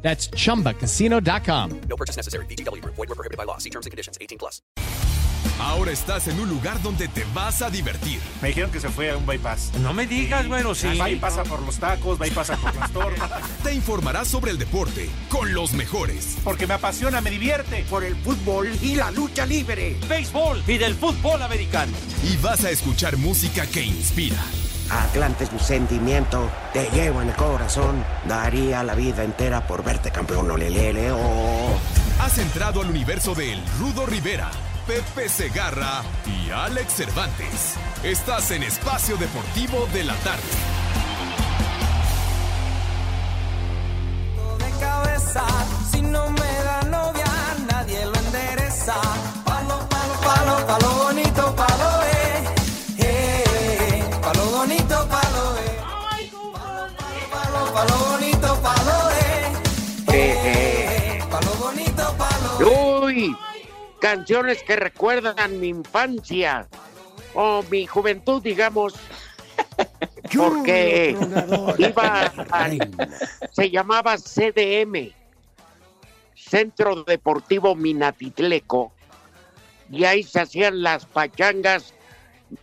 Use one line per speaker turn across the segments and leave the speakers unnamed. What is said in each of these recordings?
That's chumbacasino.com.
No purchase necessary. BGW. Void were prohibited by law. See terms and conditions. 18 plus.
Ahora estás en un lugar donde te vas a divertir.
Me dijeron que se fue a un bypass.
No me digas, bueno, sí.
Va y pasa por los tacos, va y pasa por las tortas.
Te informarás sobre el deporte con los mejores.
Porque me apasiona, me divierte.
Por el fútbol y la lucha libre.
Béisbol y del fútbol americano.
Y vas a escuchar música que inspira.
Atlante es mi sentimiento, te llevo en el corazón. Daría la vida entera por verte campeón, olelele, oh.
Has entrado al universo de El Rudo Rivera, Pepe Segarra y Alex Cervantes. Estás en Espacio Deportivo de la Tarde.
de cabeza. Si no me da novia, nadie lo endereza.
Uy, canciones que recuerdan mi infancia o mi juventud, digamos. Porque iba a- se llamaba CDM, Centro Deportivo Minatitleco, y ahí se hacían las pachangas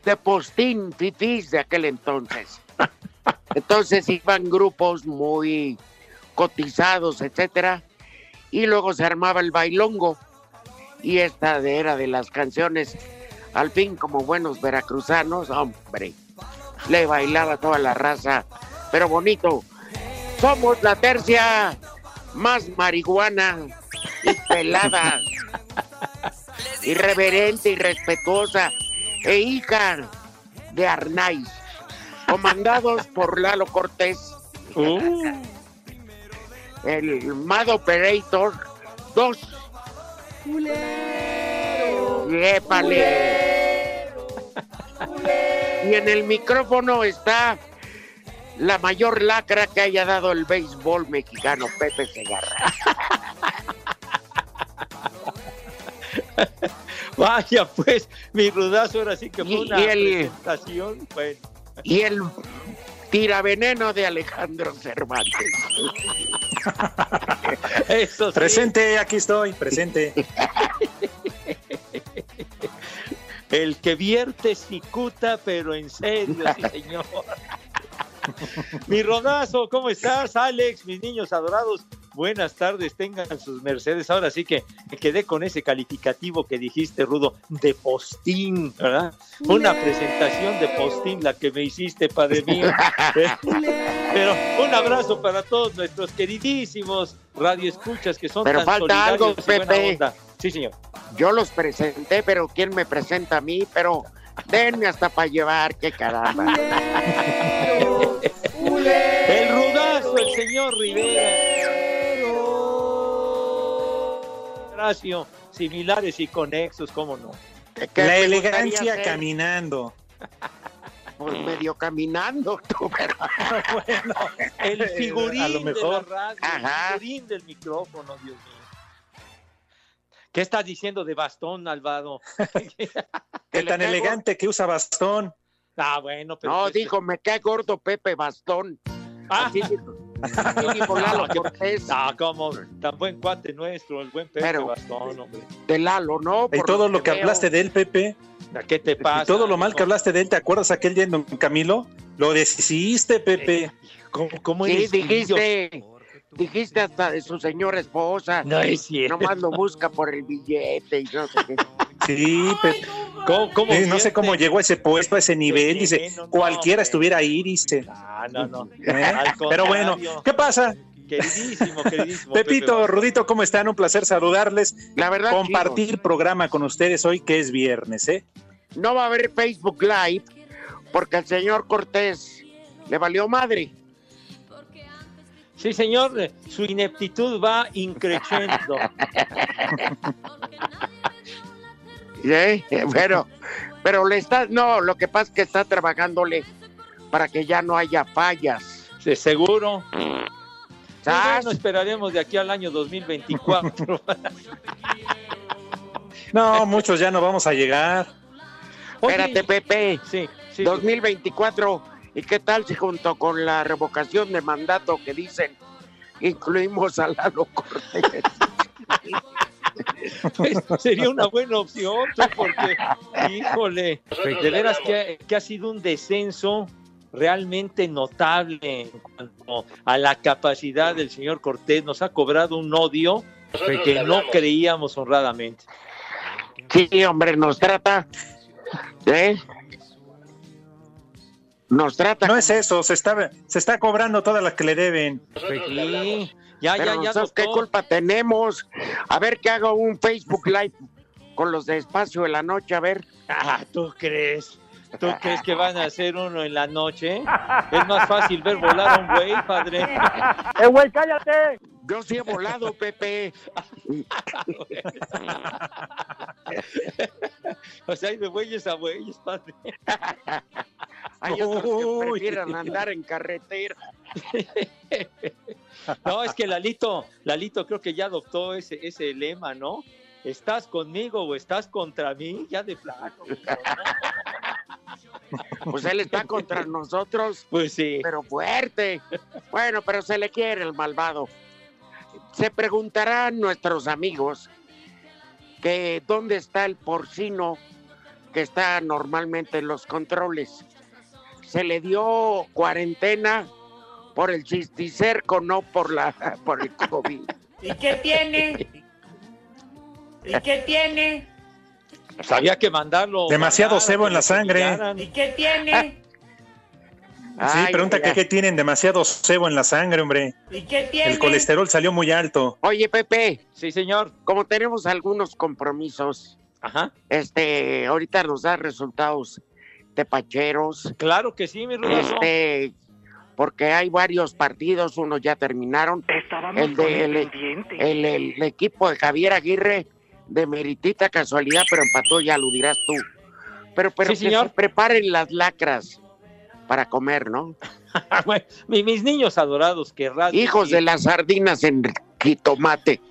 de postín fifís de aquel entonces. Entonces iban grupos muy cotizados, etcétera, y luego se armaba el bailongo. Y esta era de las canciones, al fin como buenos veracruzanos, hombre, le bailaba toda la raza, pero bonito. Somos la tercia más marihuana y pelada, irreverente y respetuosa, e hija de Arnaiz, comandados por Lalo Cortés, el Mad Operator 2. ¡Épale! Y en el micrófono está la mayor lacra que haya dado el béisbol mexicano, Pepe Segarra.
Vaya, pues, mi rudazo ahora sí que fue
Y-
una
y el-
presentación. Bueno,
Y el tiraveneno de Alejandro Cervantes.
eso sí.
Presente, aquí estoy, presente.
El que vierte cicuta, pero en serio, sí, señor. Mi rodazo, ¿cómo estás, Alex? Mis niños adorados, buenas tardes, tengan sus mercedes. Ahora sí que me quedé con ese calificativo que dijiste, Rudo, de postín, ¿verdad? Una presentación de postín la que me hiciste, padre mío. Pero un abrazo para todos nuestros queridísimos radioescuchas que son
Pero
tan
falta algo, Pepe.
Sí, señor.
Yo los presenté, pero ¿quién me presenta a mí? Pero denme hasta para llevar, qué caramba.
El rudazo, el señor Rivera. Horacio, similares y conexos, ¿cómo no?
¿Qué
La elegancia caminando.
Pues medio caminando, tú, pero
Bueno, el figurín
A lo mejor.
de la radio,
Ajá.
el figurín del micrófono, Dios mío. ¿Qué estás diciendo de bastón, Alvado?
Que tan elegante que usa bastón.
ah, bueno, pero.
No,
pues,
dijo, me cae gordo Pepe Bastón.
Ah,
Así dijo Lalo
No,
Cortés
ah, como tan buen cuate nuestro, el buen Pepe
Pero-
Bastón, hombre.
de Lalo, ¿no?
Y
Por
todo lo que
veo.
hablaste de él, Pepe,
¿A ¿Qué te pasa?
y todo lo mal que hablaste de él, ¿te acuerdas aquel día en Camilo? Lo deshiciste, Pepe.
¿Cómo, cómo
Sí,
eres
dijiste, dijiste hasta de su señora esposa.
No es cierto.
Nomás lo busca por el billete y no sé qué.
Sí, Pepe.
¿Cómo, cómo
Eh, no sé cómo llegó a ese puesto, a ese nivel. Dice,
nivel, no, no,
cualquiera estuviera ahí, dice.
Ah, no, no.
¿Eh? Pero bueno. ¿qué pasa?
Queridísimo, queridísimo.
Pepito,
Pepe.
Rudito, ¿cómo están? Un placer saludarles.
La verdad,
Compartir
chicos,
programa con ustedes hoy que es viernes, ¿eh?
no va a haber Facebook Live porque al señor Cortés le valió madre.
Sí, señor, eh, su ineptitud va increciendo.
¿Eh? Pero, pero le está, no, lo que pasa es que está trabajándole para que ya no haya fallas.
De seguro.
¿Sas?
No esperaremos de aquí al año 2024.
No, muchos ya no vamos a llegar.
Oye,
Espérate, Pepe.
Sí, sí.
2024. ¿Y qué tal si junto con la revocación de mandato que dicen incluimos a Lalo Cortés?
Pues, sería una buena opción, porque, híjole, de veras que, ha- que ha sido un descenso realmente notable en cuanto a la capacidad del señor Cortés. Nos ha cobrado un odio que no creíamos honradamente.
Sí, hombre, nos trata. ¿Eh? Nos trata.
No es eso, se está, se está cobrando todas las que le deben.
Sí, ya,
Pero
ya, ya,
¿sabes qué culpa tenemos? A ver que haga un Facebook Live con los de Espacio de la Noche, a ver.
Ah, ¿tú crees? ¿Tú crees que van a hacer uno en la noche? Es más fácil ver volar a un güey, padre.
¡Eh, güey, cállate!
Yo sí he volado, Pepe.
O sea, hay de güeyes a güeyes, padre.
Hay otros que prefieren andar en carretera.
No, es que Lalito, Lalito creo que ya adoptó ese, ese lema, ¿no? ¿Estás conmigo o estás contra mí? Ya de plano.
Pues él está contra nosotros,
Pues sí.
pero fuerte. Bueno, pero se le quiere el malvado. Se preguntarán nuestros amigos que dónde está el porcino que está normalmente en los controles. Se le dio cuarentena por el chisticerco, no por la por el COVID.
¿Y qué tiene? ¿Y qué tiene?
Pues había que mandarlo.
Demasiado
mandar,
cebo en la sangre.
¿Y qué tiene?
Sí,
Ay,
pregunta
mira.
que qué tienen demasiado cebo en la sangre, hombre.
¿Y qué tiene?
El colesterol salió muy alto.
Oye, Pepe,
Sí, señor.
como tenemos algunos compromisos,
Ajá.
este, ahorita nos da resultados tepacheros,
Claro que sí, mi rudazo.
este, porque hay varios partidos, unos ya terminaron. El de el, el- el equipo de Javier Aguirre, de meritita casualidad, pero empató, ya lo dirás tú. Pero, pero
Sí,
que
señor.
se preparen las lacras para comer, ¿no?
Mis niños adorados, querrán.
Hijos de las sardinas en jitomate.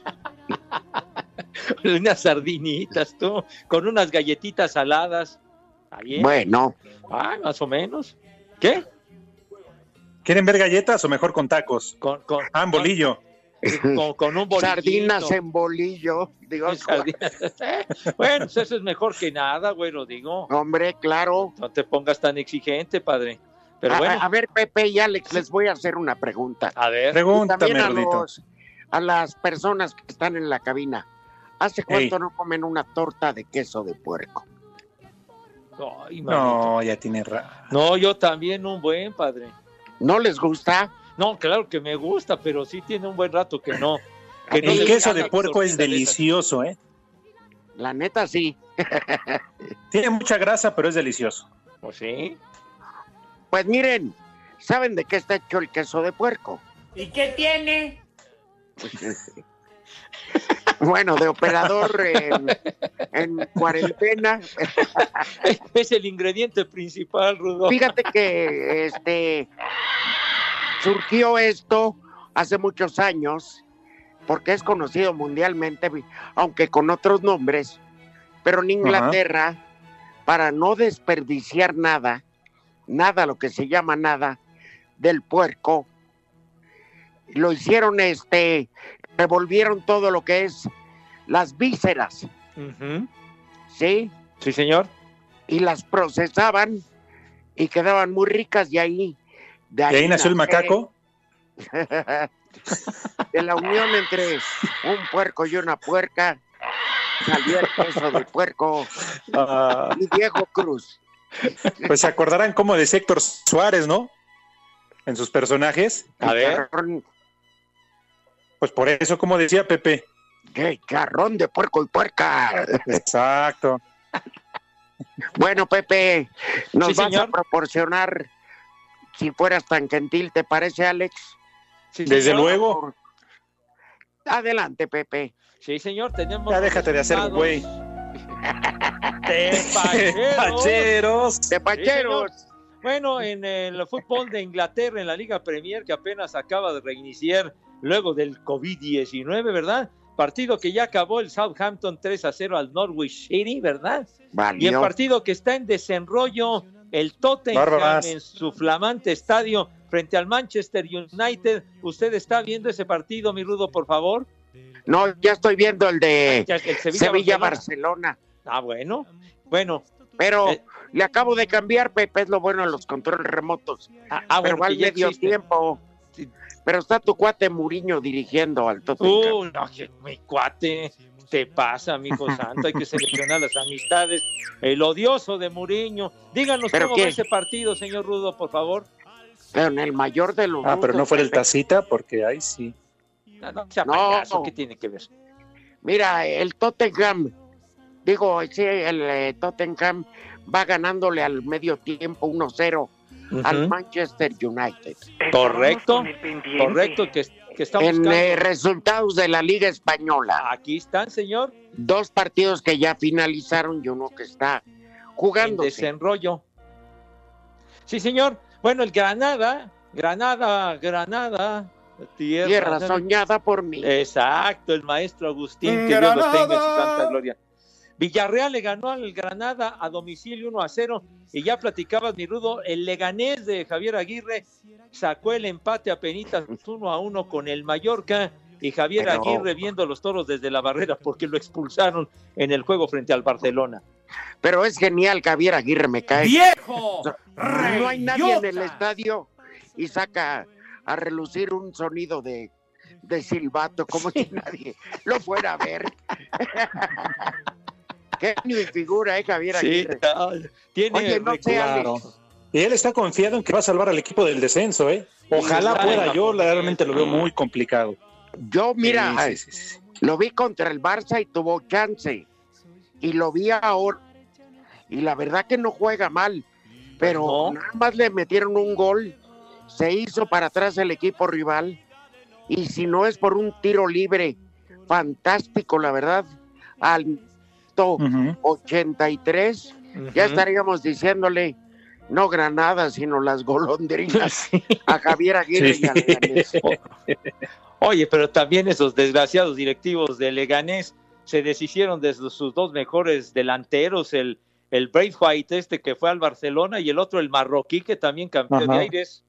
unas sardinitas, tú, con unas galletitas saladas.
Bueno,
Ah, más o menos. ¿Qué?
¿Quieren ver galletas o mejor con tacos?
Con, con,
Ah, en bolillo.
con, con un bolillito.
sardinas en bolillo, digo,
Sardinas. bueno, pues eso es mejor que nada, güey, lo digo.
hombre, claro.
No te pongas tan exigente, padre. Pero
a,
bueno,
a ver, Pepe y Alex, les voy a hacer una pregunta.
a ver.
Pregúntame,
también a, los- a las personas que están en la cabina. ¿Hace cuánto no comen una torta de queso de puerco?
Ay.
No, ya tiene ra...
No, yo también un buen padre.
¿No les gusta?
No, claro que me gusta, pero sí tiene un buen rato que no. Que no
El queso de puerco es delicioso, ¿eh?
La neta sí.
Tiene mucha grasa, pero es delicioso.
Pues sí.
Pues miren, ¿saben de qué está hecho el queso de puerco?
¿Y qué tiene?
Bueno, de operador en, en cuarentena.
Es el ingrediente principal, Rudo.
Fíjate que este surgió esto hace muchos años, porque es conocido mundialmente, aunque con otros nombres, pero en Inglaterra, para no desperdiciar nada, nada, lo que se llama nada, del puerco, lo hicieron, este, revolvieron todo lo que es las vísceras. ¿sí?
Sí, señor.
y las procesaban y quedaban muy ricas y ahí de
Y ahí nació el macaco.
de la unión entre un puerco y una puerca salió el queso del puerco
Ah,
y Diego Cruz
pues se acordarán cómo decía Héctor Suárez, ¿no? En sus personajes.
A ver.
Pues por eso, como decía Pepe.
¡Qué charrón de puerco y puerca!
Exacto.
Bueno, Pepe, nos
Sí,
vas
señor.
a proporcionar, si fueras tan gentil, ¿te parece, Alex?
Sí,
Desde
señor.
luego.
Adelante, Pepe.
Sí, señor, tenemos.
Ya déjate de hacer güey.
Tepacheros.
Pacheros.
De Pacheros.
Bueno, en el fútbol de Inglaterra, en la Liga Premier, que apenas acaba de reiniciar luego del COVID-19, ¿verdad? Partido que ya acabó el Southampton 3 a 0 al Norwich City, ¿verdad? Y el
Valió.
partido que está en desenrollo, el Tottenham
Bárbaras.
en su flamante estadio frente al Manchester United. ¿Usted está viendo ese partido, mi Rudo, por favor?
No, ya estoy viendo el de
Ya, el
Sevilla-Barcelona.
Ah, bueno. Bueno,
Pero
Eh.
le acabo de cambiar, Pepe, es lo bueno de los controles remotos.
ah, ah,
pero
bueno,
va al
ya
medio
existe.
tiempo. Pero está tu cuate Muriño dirigiendo al Tottenham.
Uh, no, mi cuate, te pasa, amigo santo, hay que seleccionar las amistades. El odioso de Muriño. Díganos
¿Pero
cómo
qué?
va ese partido, señor Rudo, por favor.
Pero en el mayor de los
Ah, pero no fuera el tacita, porque ahí sí.
No, no, sea
No.
payaso, ¿qué tiene que ver?
Mira, el Tottenham, digo, sí, el eh, Tottenham va ganándole al medio tiempo 1-0 al. Manchester United.
Correcto, correcto, que, que estamos
En eh, resultados de la Liga Española,
Aquí están, señor,
dos partidos que ya finalizaron y uno que está
en
jugándose.
desenrollo. Sí, señor. Bueno, el Granada, Granada, Granada, tierra,
Tierra soñada por mí.
Exacto, el maestro Agustín, que Dios lo tenga en su santa gloria. Villarreal le ganó al Granada a domicilio 1 a 0 y ya platicabas, mi rudo, el Leganés de Javier Aguirre sacó el empate a penitas 1 a 1 con el Mallorca y Javier
Pero-
Aguirre viendo los toros desde la barrera porque lo expulsaron en el juego frente al Barcelona.
Pero es genial, Javier Aguirre me cae.
¡Viejo!
No hay nadie en el estadio y saca a relucir un sonido de, de silbato como si nadie lo fuera a ver. Genio y figura, ¿eh, Javier
Sí,
Aguirre?
tiene
Oye, no sé,
claro.
Y él está confiado en que va a salvar al equipo del descenso, ¿eh? Ojalá
Sí,
pueda, yo realmente lo veo muy complicado.
yo, mira,
Sí, sí, sí, sí.
lo vi contra el Barça y tuvo chance. Y lo vi ahora. Y la verdad que no juega mal. Pero
No.
nada más le metieron un gol. Se hizo para atrás el equipo rival. Y si no es por un tiro libre fantástico, la verdad, al to-
Ujú.
83, ya estaríamos diciéndole no Granada, sino las golondrinas a Javier Aguirre
Sí.
y a Leganés.
Oye, pero también esos desgraciados directivos de Leganés se deshicieron de sus dos mejores delanteros, el, el Braithwaite este que fue al Barcelona y el otro el marroquí que también campeón
Ajá.
de aires.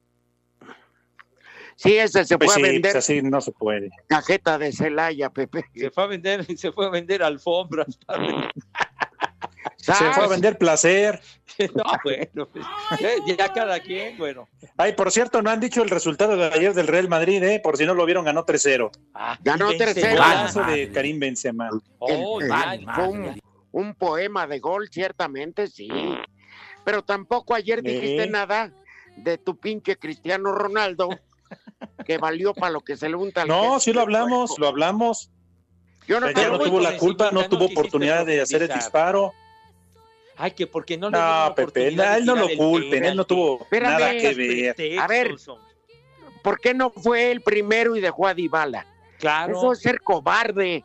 Sí, ese se
Pues
fue a
sí,
vender
pues así no se puede.
cajeta de Celaya, Pepe.
Se fue a vender, se fue a vender alfombras. padre.
Se fue a vender placer.
no, bueno, pues, ya, ya cada quien, bueno.
Ay, por cierto, no han dicho el resultado de ayer del Real Madrid, ¿eh? Por si no lo vieron, ganó 3-0.
Ah,
Ganó
y Benzema.
tercero.
Golazo de Karim Benzema.
Oh,
El- fue un, un poema de gol, ciertamente, sí. Pero tampoco ayer dijiste
Eh.
nada de tu pinche Cristiano Ronaldo, que valió para lo que se le unta al
No, sí lo hablamos, lo hablamos.
Yo no
no tuvo la culpa, no tuvo oportunidad de hacer el disparo.
Ay, que porque no le
No,
la
Pepe, él no lo culpen, él no tuvo
Espérame,
nada que ver.
A ver. ¿Por qué no fue el primero y dejó a Dybala?
Claro.
Eso es ser cobarde.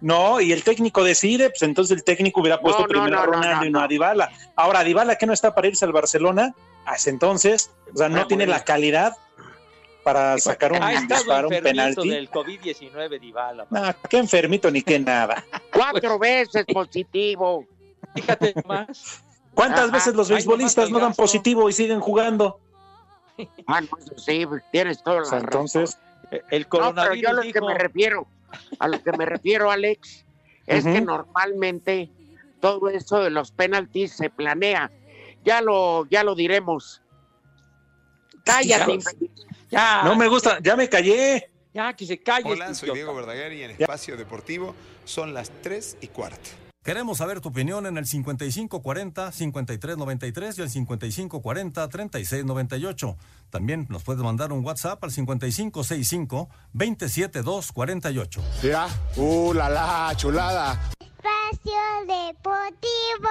No, y el técnico decide, pues entonces el técnico hubiera puesto
No, no,
primero a
no,
Ronaldo
no,
y no a. Dybala. Ahora, Dybala que no está para irse al Barcelona, hasta entonces, o sea, no tiene la calidad para sacar un
ha
disparo, un penalti.
del COVID-19, Dybala.
No, qué enfermito ni qué nada.
Cuatro veces positivo.
Fíjate más.
¿Cuántas
Ajá.
veces los beisbolistas no dan positivo y siguen jugando?
Ah, no, sí, tienes toda
O
la razón.
entonces,
El
No, pero
coronavirus
yo a lo que me refiero, a lo que me refiero, Alex, es que normalmente todo eso de los penaltis se planea. Ya lo, ya lo diremos. Cállate.
Ya,
no me gusta, ya me callé.
ya que se calle.
Hola,
este
soy. Diego Verdaguer y en Espacio Deportivo son las 3 y cuarto.
Queremos saber tu opinión en el 5540-5393 y el 5540-3698. También nos puedes mandar un WhatsApp al 5565-27248.
Ya, uh, la la, chulada.
Espacio Deportivo.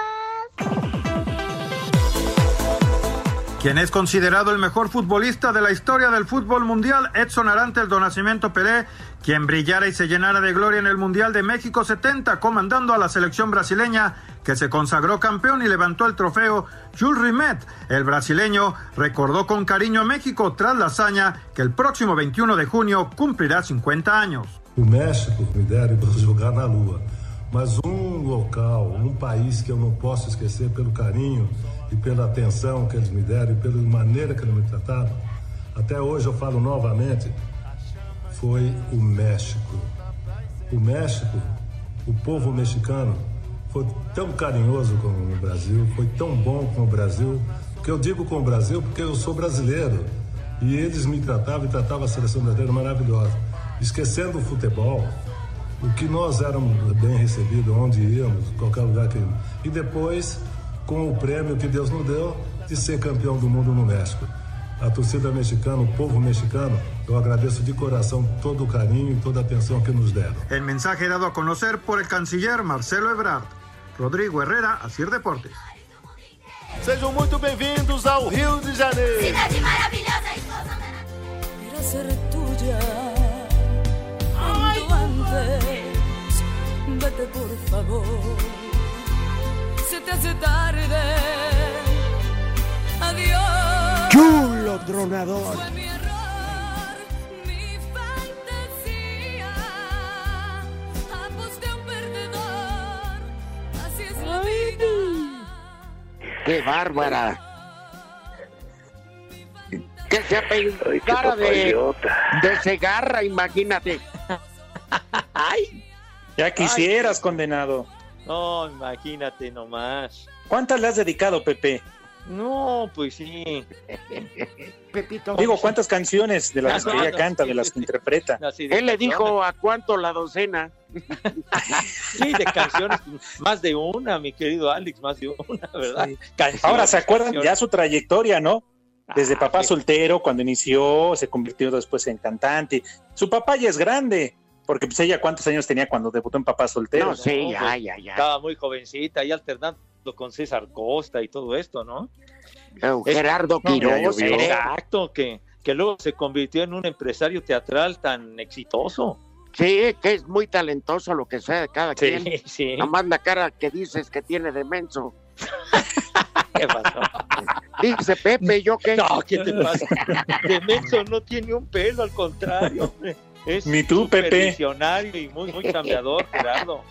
Quien es considerado el mejor futbolista de la historia del fútbol mundial, Edson Arantes do Nascimento Pelé, quien brillara y se llenara de gloria en el Mundial de México 70, comandando a la selección brasileña, que se consagró campeón y levantó el trofeo, Jules Rimet, el brasileño, recordó con cariño a México tras la hazaña que el próximo 21 de junio cumplirá 50 años.
O México me deram para jogar na Lua. Mas um local, um país que eu não posso esquecer pelo carinho e pela atenção que eles me deram e pela maneira que eles me trataram, até hoje eu falo novamente, foi o México. O México, o povo mexicano, foi tão carinhoso com o Brasil, foi tão bom com o Brasil, que eu digo com o Brasil porque eu sou brasileiro. E eles me tratavam e tratavam a seleção brasileira maravilhosa. Esquecendo o futebol, o que nós éramos bem recebidos, onde íamos, qualquer lugar que íamos. E depois, com o prêmio que Deus nos deu de ser campeão do mundo no México. A torcida mexicana, o povo mexicano, eu agradeço de coração todo o carinho e toda a atenção que nos deram.
El mensaje dado a conocer por el canciller Marcelo Ebrard. Rodrigo Herrera, Asir Deportes.
Sejam muito bem-vindos ao Rio de Janeiro.
Cidade maravilhosa,
antes, vete por favor. Se te hace tarde. Adiós.
Chulo tronador.
Fue mi error, mi fantasía. Aposté a un perdedor. Así es la vida.
¡Qué bárbara! Que se apellidara de, de Segarra, imagínate.
Ya quisieras, condenado.
No, imagínate nomás.
¿Cuántas le has dedicado, Pepe?
No, pues sí.
Pepito.
Digo, ¿cuántas canciones de las que ella canta, de las que interpreta?
De
Él le dijo a cuánto la docena.
Sí, de canciones, más de una, mi querido Alex, más de una, ¿verdad?
Ahora, ¿se acuerdan
canciones.
ya su trayectoria, no? Desde
Ah,
papá
sí.
soltero, cuando inició, se convirtió después en cantante. Su papá ya es grande, porque pues ella cuántos años tenía cuando debutó en papá soltero.
No, sí,
No,
ya,
pues,
ya, ya.
Estaba muy jovencita y alternando con César Costa y todo esto, ¿no?
Gerardo
No,
Quiroz. eh.
Exacto, que, que luego se convirtió en un empresario teatral tan exitoso.
Sí, que es muy talentoso lo que sea de cada quien.
Sí, sí.
Nomás la cara que dices que tiene de menso.
¿Qué pasó?
Dice Pepe, ¿yo qué?
No, ¿qué te pasa? De menso no tiene un pelo, al contrario. Es
Ni tú, Pepe.
visionario y muy, muy cambiador, Gerardo.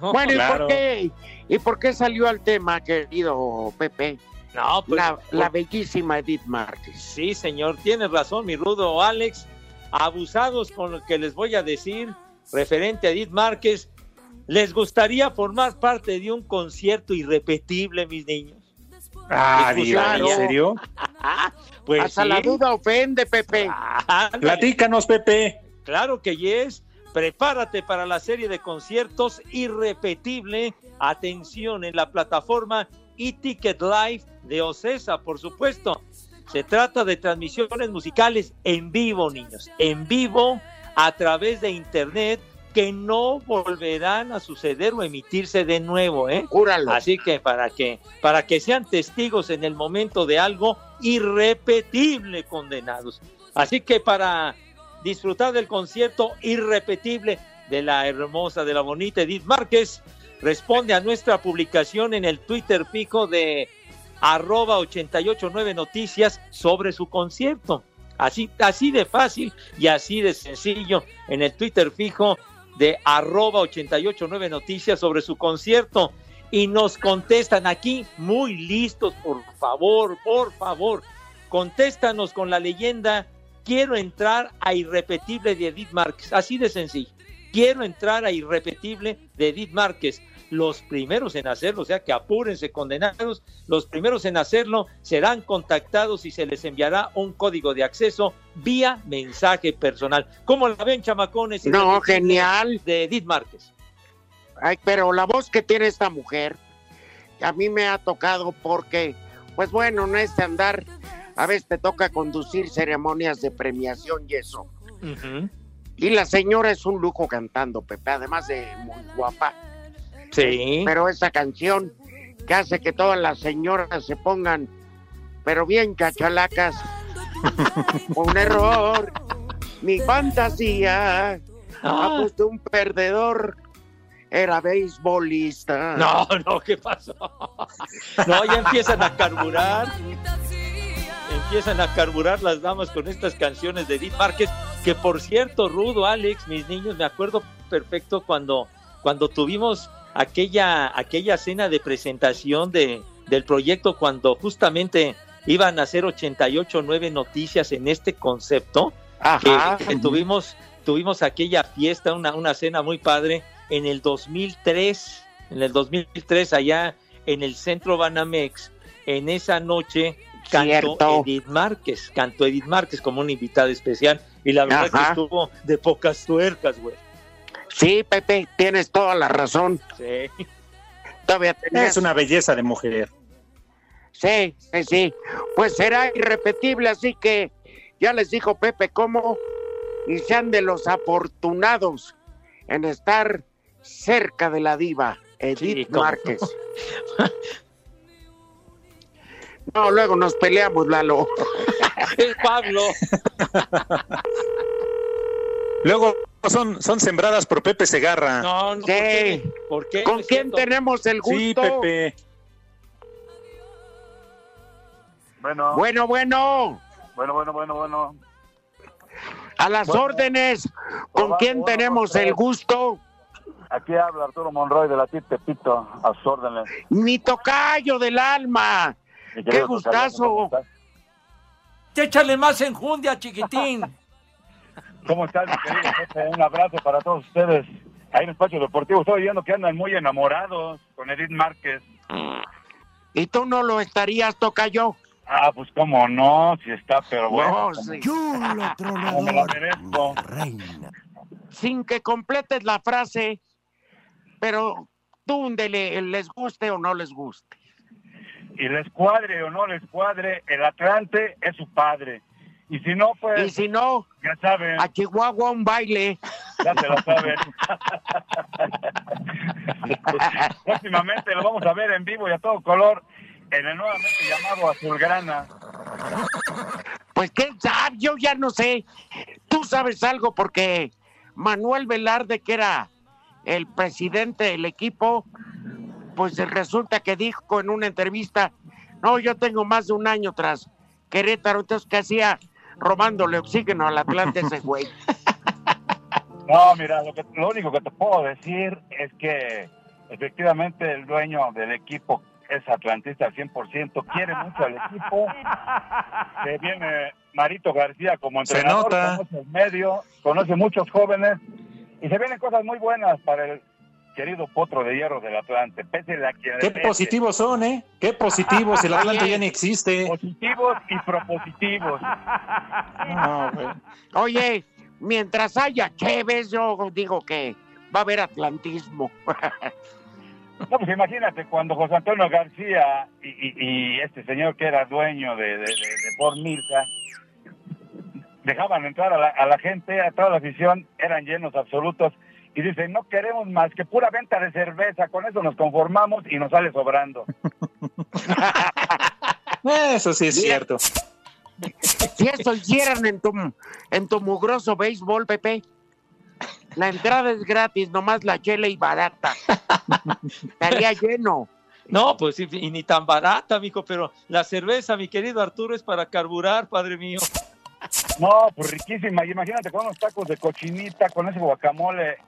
No,
Bueno, ¿y
claro.
por qué? ¿Y por qué salió al tema, querido Pepe?
no, pues,
La, la bellísima Edith Márquez.
Sí, señor, tienes razón, mi rudo Alex. Abusados con lo que les voy a decir referente a Edith Márquez. ¿Les gustaría formar parte de un concierto irrepetible, mis niños?
Ah, Dios,
claro.
¿en serio?
Pues
Hasta
sí.
la duda ofende, Pepe.
Platícanos, Pepe.
Claro que yes. Prepárate para la serie de conciertos irrepetible. Atención en la plataforma eTicket Live de Ocesa, por supuesto. Se trata de transmisiones musicales en vivo, niños. En vivo a través de internet que no volverán a suceder o emitirse de nuevo, ¿eh?
Júralo.
Así que para que para que sean testigos en el momento de algo irrepetible, condenados. Así que para disfrutar del concierto irrepetible de la hermosa, de la bonita Edith Márquez, responde a nuestra publicación en el Twitter pico de arroba 889 noticias sobre su concierto. Así, así de fácil y así de sencillo en el Twitter fijo de arroba 889 noticias sobre su concierto. Y nos contestan aquí, muy listos, por favor, por favor, contéstanos con la leyenda, quiero entrar a Irrepetible de Edith Márquez, así de sencillo. Quiero entrar a Irrepetible de Edith Márquez. Los primeros en hacerlo, o sea que apúrense condenados, los primeros en hacerlo serán contactados y se les enviará un código de acceso vía mensaje personal. ¿Cómo la ven, chamacones?
No, genial.
De Edith Márquez.
Ay, pero la voz que tiene esta mujer, a mí me ha tocado porque, pues bueno, no es de andar, a veces te toca conducir ceremonias de premiación y eso. Y la señora es un lujo cantando, Pepe, además de muy guapa.
Sí.
Pero esa canción que hace que todas las señoras se pongan pero bien chachalacas. un error, mi fantasía.
Ah.
Apuesto un perdedor, era beisbolista.
No, no, ¿qué pasó? No, ya empiezan a carburar. Empiezan a carburar las damas con estas canciones de Edith Márquez, que por cierto, Rudo, Alex, mis niños, me acuerdo perfecto cuando, cuando tuvimos aquella, aquella cena de presentación de, del proyecto, cuando justamente iban a hacer 88 nueve noticias en este concepto,
Ajá.
que, que tuvimos, tuvimos aquella fiesta, una, una cena muy padre en el 2003, en el 2003 allá en el centro Banamex, en esa noche cantó
Cierto.
Edith Márquez, cantó Edith Márquez como una invitada especial y la verdad que estuvo de pocas tuercas, güey.
Sí, Pepe, tienes toda la razón.
Sí.
Todavía tenías-
Es una belleza de mujer.
Sí, sí, sí. Pues será irrepetible, así que ya les dijo Pepe cómo y sean de los afortunados en estar cerca de la diva, Edith
cómo
Márquez. No, luego nos peleamos, Lalo.
Es Pablo.
Luego son, son sembradas por Pepe Segarra.
No, no, ¿por
Sí.
qué? ¿Por qué?
¿Con quién tenemos el gusto?
Sí, Pepe.
Bueno,
Bueno, bueno,
bueno, bueno, bueno, bueno.
a las
Bueno.
órdenes. ¿Con
Hola,
quién tenemos
José.
el gusto?
Aquí habla Arturo Monroy de la TIP Tepito, a sus órdenes.
Mi tocayo del alma. ¡Qué gustazo!
¿Cómo estás?
Échale más enjundia, chiquitín.
¿Cómo estás, mi querido José? Un abrazo para todos ustedes. Ahí en el Espacio Deportivo estoy viendo que andan muy enamorados con Edith Márquez.
¿Y tú no lo estarías, tocayo?
Ah, pues cómo no, si está, pero bueno.
No, sí.
No me la merezco.
Sin que completes la frase, pero tú donde le- les guste o no les guste.
Y les cuadre o no les cuadre, el Atlante es su padre. Y si no, pues,
Y si no,
ya saben,
a Chihuahua un baile.
ya se la saben. Próximamente lo vamos a ver en vivo y a todo color en el nuevamente llamado Azulgrana.
Pues quién sabe, yo ya no sé. Tú sabes algo porque Manuel Velarde, que era el presidente del equipo, pues resulta que dijo en una entrevista, no, yo tengo más de un año tras Querétaro, entonces ¿qué hacía? Robándole oxígeno al Atlante ese güey.
No, mira, lo, que, lo único que te puedo decir es que efectivamente el dueño del equipo es atlantista al 100%, quiere mucho al equipo, que viene Marito García como
Se
entrenador,
nota.
conoce el medio, conoce muchos jóvenes y se vienen cosas muy buenas para el querido potro de hierro del Atlante, pese a quien le
Qué positivos son, ¿eh? Qué positivos. El Atlante ya ni existe.
Positivos y propositivos.
No, güey.
Oye, mientras haya Chévez, yo digo que va a haber atlantismo.
No, pues imagínate cuando José Antonio García y, y- y este señor que era dueño de, de, de, Milka dejaban entrar a la, a la gente, a toda la afición, eran llenos absolutos y dicen, no queremos más que pura venta de cerveza, con eso nos conformamos y nos sale sobrando.
Eso sí es cierto.
Si eso hicieran en tu, en tu mugroso béisbol, Pepe, la entrada es gratis, nomás la chela y barata. Estaría lleno.
No, pues y, y ni tan barata, mijo, pero la cerveza, mi querido Arturo, es para carburar, padre mío.
No, pues riquísima. Y imagínate con unos tacos de cochinita, con ese guacamole.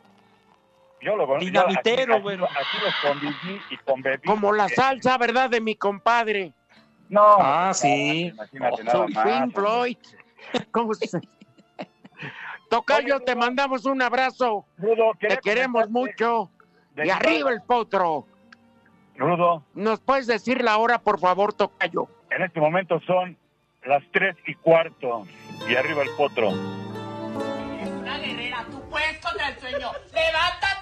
Yo lo conozco.
Dinamitero,
aquí-
bueno.
Aquí los conviví y conviví.
Como la salsa, ¿verdad? De mi compadre.
No.
Ah, sí.
Imagínate nada
Soy
más.
Floyd. ¿Cómo se- Tocayo, te mandamos un abrazo.
Rudo,
Te queremos mucho.
de
Y arriba el potro.
Rudo,
¿Nos puedes decir la hora, por favor, Tocayo?
en este momento son las tres y cuarto. Y arriba el potro.
Una guerrera, tu puesto del sueño. Levántate.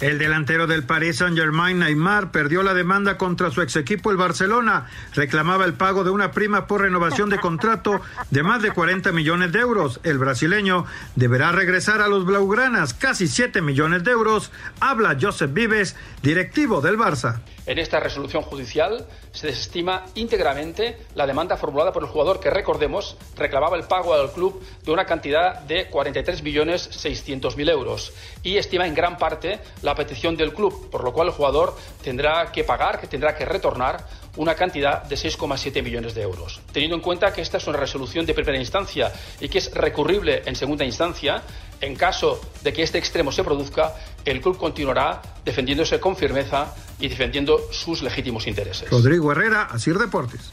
El delantero del Paris Saint-Germain, Neymar, perdió la demanda contra su ex equipo, el Barcelona. Reclamaba el pago de una prima por renovación de contrato de más de 40 millones de euros. El brasileño deberá regresar a los Blaugranas, casi 7 millones de euros. Habla Joseph Vives, directivo del Barça.
En esta resolución judicial se desestima íntegramente la demanda formulada por el jugador que, recordemos, reclamaba el pago al club de una cantidad de 43.600.000 euros y estima en gran parte la petición del club, por lo cual el jugador tendrá que pagar, que tendrá que retornar una cantidad de 6,7 millones de euros. Teniendo en cuenta que esta es una resolución de primera instancia y que es recurrible en segunda instancia, en caso de que este extremo se produzca, el club continuará defendiéndose con firmeza y defendiendo sus legítimos intereses.
Rodrigo Herrera, Asir Deportes.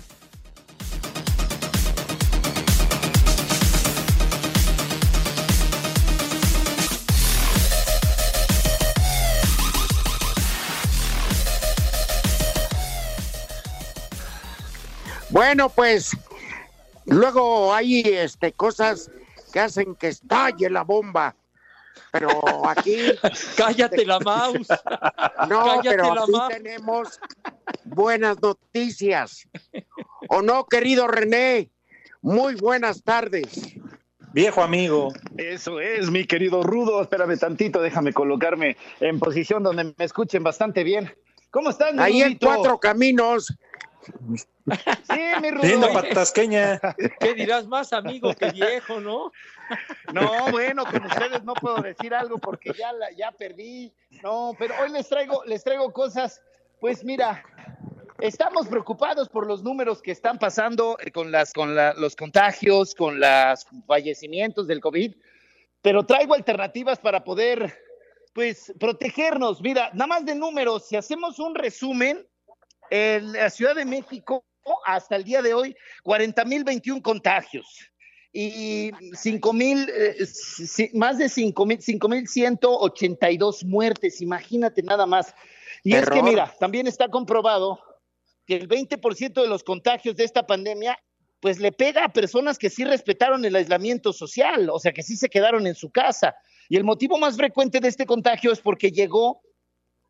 Bueno, pues luego hay este, cosas que hacen que estalle la bomba. Pero aquí.
Cállate la mouse.
No,
Cállate
pero
la
aquí
mouse.
tenemos buenas noticias. ¿O no, querido René? Muy buenas tardes.
Viejo amigo.
Eso es, mi querido Rudo. Espérame tantito, déjame colocarme en posición donde me escuchen bastante bien. ¿Cómo estás, mi
Ahí en cuatro caminos.
Sí, mi Rudo.
Patasqueña.
¿Qué dirás más amigo que viejo, no?
No, bueno, con ustedes no puedo decir algo porque ya, la- ya perdí. No, pero hoy les traigo, les traigo cosas. Pues mira, estamos preocupados por los números que están pasando eh, con, las, con la- los contagios, con los fallecimientos del COVID, pero traigo alternativas para poder, pues, protegernos. Mira, nada más de números, si hacemos un resumen, en la Ciudad de México, hasta el día de hoy, 40.021 contagios y 5 mil, eh, más de 5 mil, 5 mil 182 muertes, imagínate nada más. Y es que mira, también está comprobado que el 20% de los contagios de esta pandemia, pues le pega a personas que sí respetaron el aislamiento social, o sea, que sí se quedaron en su casa. Y el motivo más frecuente de este contagio es porque llegó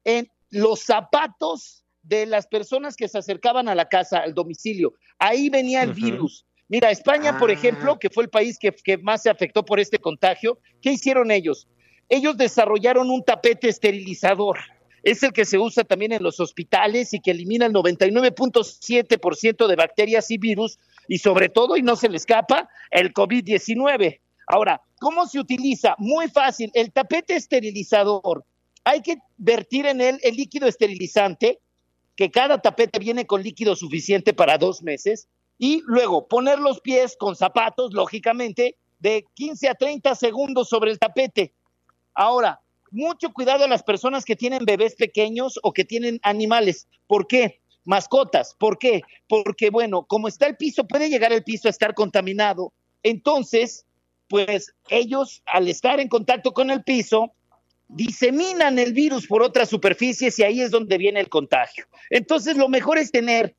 en los zapatos de las personas que se acercaban a la casa, al domicilio. Ahí venía el virus. Mira, España, por
Ah.
ejemplo, que fue el país que, que más se afectó por este contagio, ¿qué hicieron ellos? Ellos desarrollaron un tapete esterilizador. Es el que se usa también en los hospitales y que elimina el 99.7% de bacterias y virus y sobre todo, y no se le escapa, el COVID-19. Ahora, ¿cómo se utiliza? Muy fácil. El tapete esterilizador, hay que vertir en él el líquido esterilizante, que cada tapete viene con líquido suficiente para dos meses, y luego poner los pies con zapatos, lógicamente, de 15 a 30 segundos sobre el tapete. Ahora, mucho cuidado a las personas que tienen bebés pequeños o que tienen animales. ¿Por qué? Mascotas. ¿Por qué? Porque, bueno, como está el piso, puede llegar el piso a estar contaminado. Entonces, pues ellos, al estar en contacto con el piso, diseminan el virus por otras superficies y ahí es donde viene el contagio. Entonces, lo mejor es tener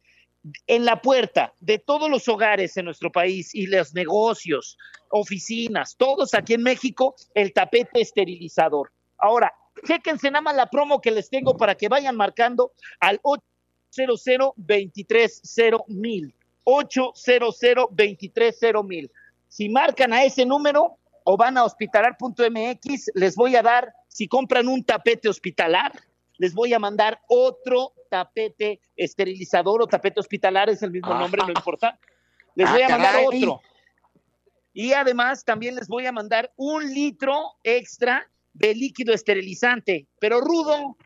en la puerta de todos los hogares en nuestro país y los negocios, oficinas, todos aquí en México, el tapete esterilizador. Ahora, chéquense nada más la promo que les tengo para que vayan marcando al 800 230 mil. 800 230 mil. Si marcan a ese número o van a hospitalar.mx, les voy a dar, si compran un tapete hospitalar, les voy a mandar otro tapete esterilizador o tapete hospitalar, es el mismo
Ah.
nombre, no importa. Les
Ah,
voy a mandar
caray.
otro. Y además también les voy a mandar un litro extra de líquido esterilizante. Pero Rudo,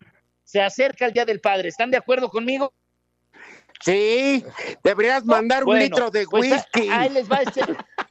se acerca el Día del Padre. ¿Están de acuerdo conmigo?
Sí, deberías mandar un litro de
pues,
whisky.
Ahí les va este.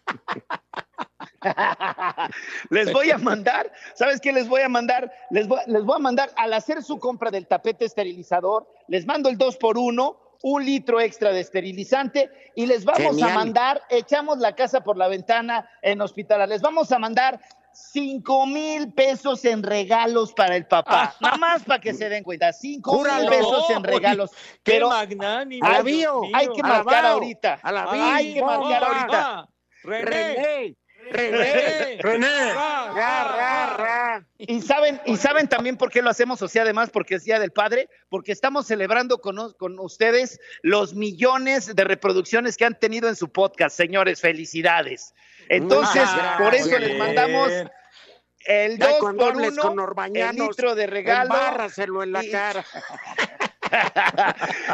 les voy a mandar, ¿sabes qué les voy a mandar? Les voy, les voy a mandar, al hacer su compra del tapete esterilizador, les mando el 2 por 1 un litro extra de esterilizante y les vamos
Genial.
a mandar, echamos la casa por la ventana en hospital, les vamos a mandar cinco mil pesos en regalos para el papá, nada más para que se den cuenta, cinco mil
Júralo.
pesos en regalos,
Qué
pero
magnánimo.
hay, hay que marcar ahorita, hay que marcar ahorita.
René,
René, René,
René.
ra, ra, ra.
Y saben, y saben también por qué lo hacemos, o sea, además porque es Día del Padre, porque estamos celebrando con, con ustedes los millones de reproducciones que han tenido en su podcast, señores, felicidades. Entonces,
Ah,
por eso les mandamos el
Ya
2
cuando
por
hables
1
con
el litro de regalo
embárraselo en la
y-
cara.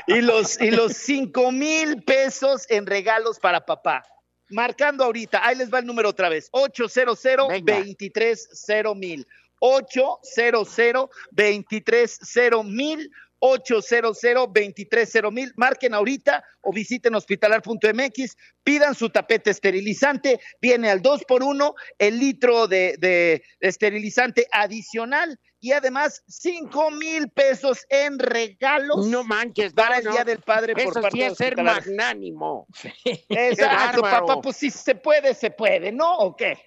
y los y los cinco mil pesos en regalos para papá. Marcando ahorita, ahí les va el número otra vez, 800 23 mil. 800 23 mil. 800 23 mil. Marquen ahorita o visiten hospitalar.mx, pidan su tapete esterilizante, viene al 2 por 1 el litro de, de esterilizante adicional y además 5 mil pesos en regalos.
No manches,
para
no,
el
no.
Día del Padre por
Eso
parte
sí
de
es ser magnánimo.
Exacto, papá, pues si se puede, se puede, ¿no? ¿O qué?